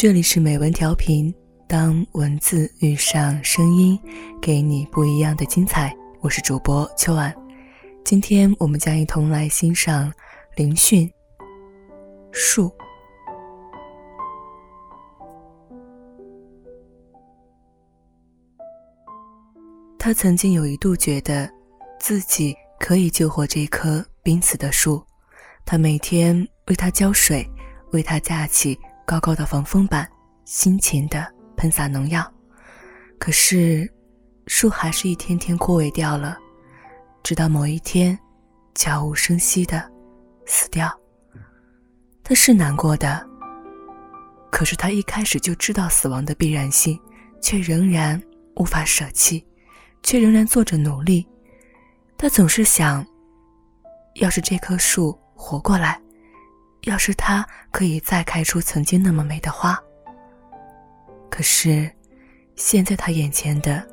这里是美文调频，当文字遇上声音，给你不一样的精彩。我是主播秋晚，今天我们将一同来欣赏林讯《树》。他曾经有一度觉得，自己可以救活这棵濒死的树。他每天为它浇水，为它架起高高的防风板，辛勤地喷洒农药。可是，树还是一天天枯萎掉了，直到某一天，悄无声息地死掉。他是难过的，可是他一开始就知道死亡的必然性，却仍然无法舍弃。却仍然做着努力，他总是想：要是这棵树活过来，要是它可以再开出曾经那么美的花。可是，现在他眼前的，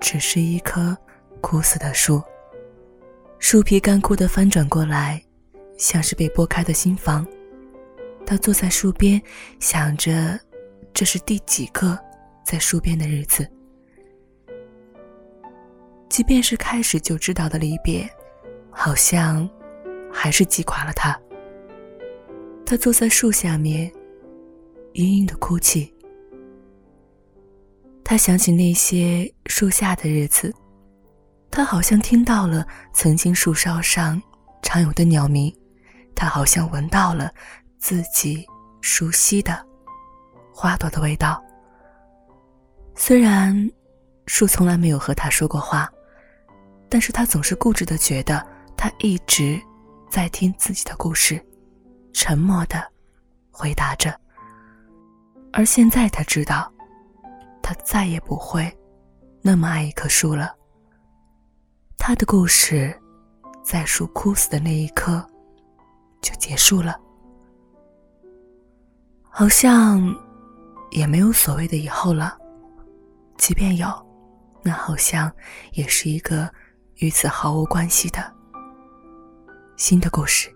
只是一棵枯死的树。树皮干枯的翻转过来，像是被剥开的心房。他坐在树边，想着，这是第几个在树边的日子。即便是开始就知道的离别，好像还是击垮了他。他坐在树下面，隐隐的哭泣。他想起那些树下的日子，他好像听到了曾经树梢上常有的鸟鸣，他好像闻到了自己熟悉的花朵的味道。虽然树从来没有和他说过话。但是他总是固执的觉得，他一直在听自己的故事，沉默的回答着。而现在他知道，他再也不会那么爱一棵树了。他的故事，在树枯死的那一刻就结束了，好像也没有所谓的以后了。即便有，那好像也是一个。与此毫无关系的新的故事。